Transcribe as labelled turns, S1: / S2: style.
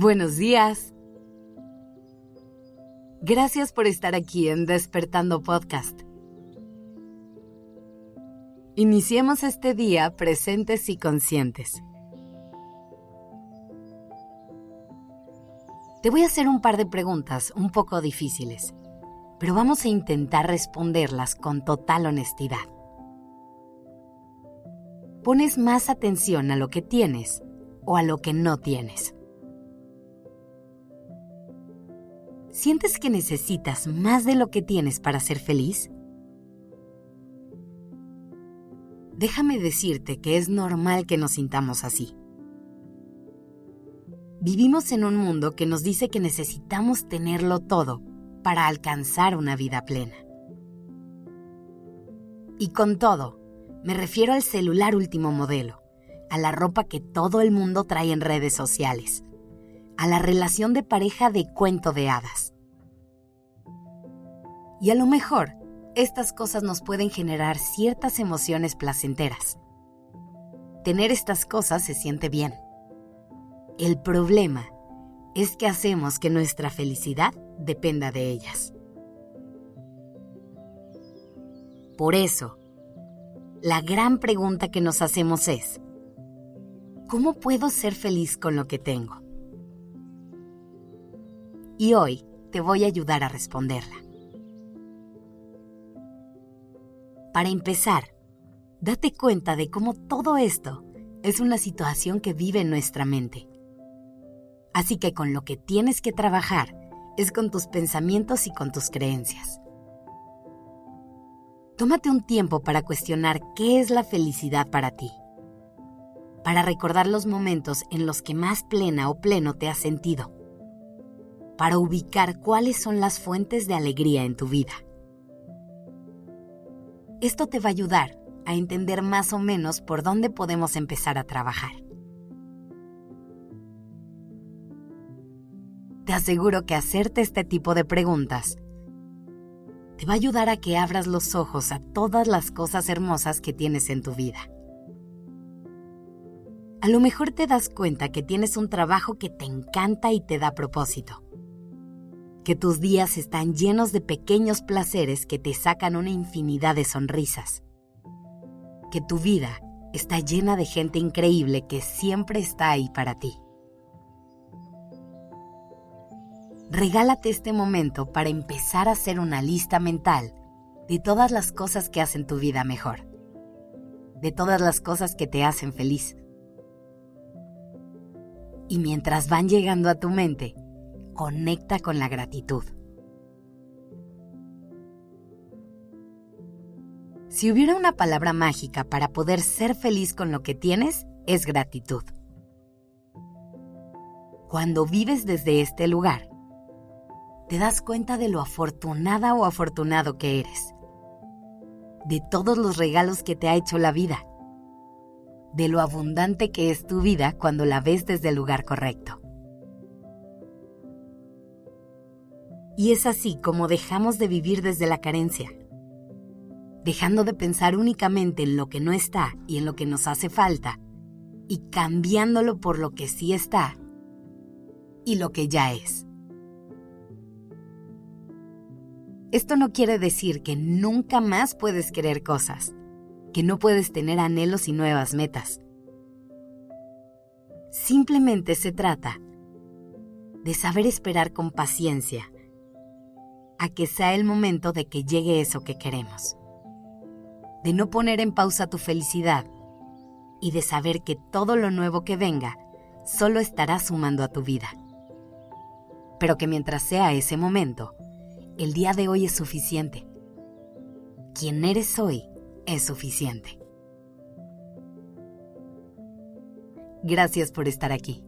S1: Buenos días. Gracias por estar aquí en Despertando Podcast. Iniciemos este día presentes y conscientes. Te voy a hacer un par de preguntas un poco difíciles, pero vamos a intentar responderlas con total honestidad. ¿Pones más atención a lo que tienes o a lo que no tienes? ¿Sientes que necesitas más de lo que tienes para ser feliz? Déjame decirte que es normal que nos sintamos así. Vivimos en un mundo que nos dice que necesitamos tenerlo todo para alcanzar una vida plena. Y con todo, me refiero al celular último modelo, a la ropa que todo el mundo trae en redes sociales, a la relación de pareja de cuento de hadas. Y a lo mejor, estas cosas nos pueden generar ciertas emociones placenteras. Tener estas cosas se siente bien. El problema es que hacemos que nuestra felicidad dependa de ellas. Por eso, la gran pregunta que nos hacemos es, ¿cómo puedo ser feliz con lo que tengo? Y hoy te voy a ayudar a responderla. Para empezar, date cuenta de cómo todo esto es una situación que vive en nuestra mente. Así que con lo que tienes que trabajar es con tus pensamientos y con tus creencias. Tómate un tiempo para cuestionar qué es la felicidad para ti. Para recordar los momentos en los que más plena o pleno te has sentido. Para ubicar cuáles son las fuentes de alegría en tu vida. Esto te va a ayudar a entender más o menos por dónde podemos empezar a trabajar. Te aseguro que hacerte este tipo de preguntas te va a ayudar a que abras los ojos a todas las cosas hermosas que tienes en tu vida. A lo mejor te das cuenta que tienes un trabajo que te encanta y te da propósito. Que tus días están llenos de pequeños placeres que te sacan una infinidad de sonrisas. Que tu vida está llena de gente increíble que siempre está ahí para ti. regálate este momento para empezar a hacer una lista mental de todas las cosas que hacen tu vida mejor, de todas las cosas que te hacen feliz. Y mientras van llegando a tu mente, conecta con la gratitud. Si hubiera una palabra mágica para poder ser feliz con lo que tienes, es gratitud. Cuando vives desde este lugar, te das cuenta de lo afortunada o afortunado que eres, de todos los regalos que te ha hecho la vida, de lo abundante que es tu vida cuando la ves desde el lugar correcto. Y es así como dejamos de vivir desde la carencia, dejando de pensar únicamente en lo que no está y en lo que nos hace falta, y cambiándolo por lo que sí está y lo que ya es. Esto no quiere decir que nunca más puedes querer cosas, que no puedes tener anhelos y nuevas metas. Simplemente se trata de saber esperar con paciencia a que sea el momento de que llegue eso que queremos. De no poner en pausa tu felicidad y de saber que todo lo nuevo que venga solo estará sumando a tu vida. Pero que mientras sea ese momento, el día de hoy es suficiente. Quien eres hoy es suficiente. Gracias por estar aquí.